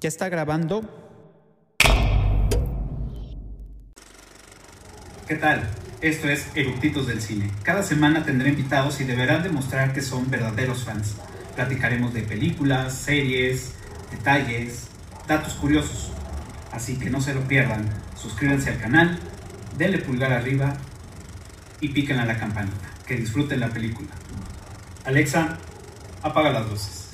¿Ya está grabando? ¿Qué tal? Esto es Eructitos del Cine. Cada semana tendré invitados y deberán demostrar que son verdaderos fans. Platicaremos de películas, series, detalles, datos curiosos. Así que no se lo pierdan. Suscríbanse al canal, denle pulgar arriba y piquen a la campanita. Que disfruten la película. Alexa, apaga las luces.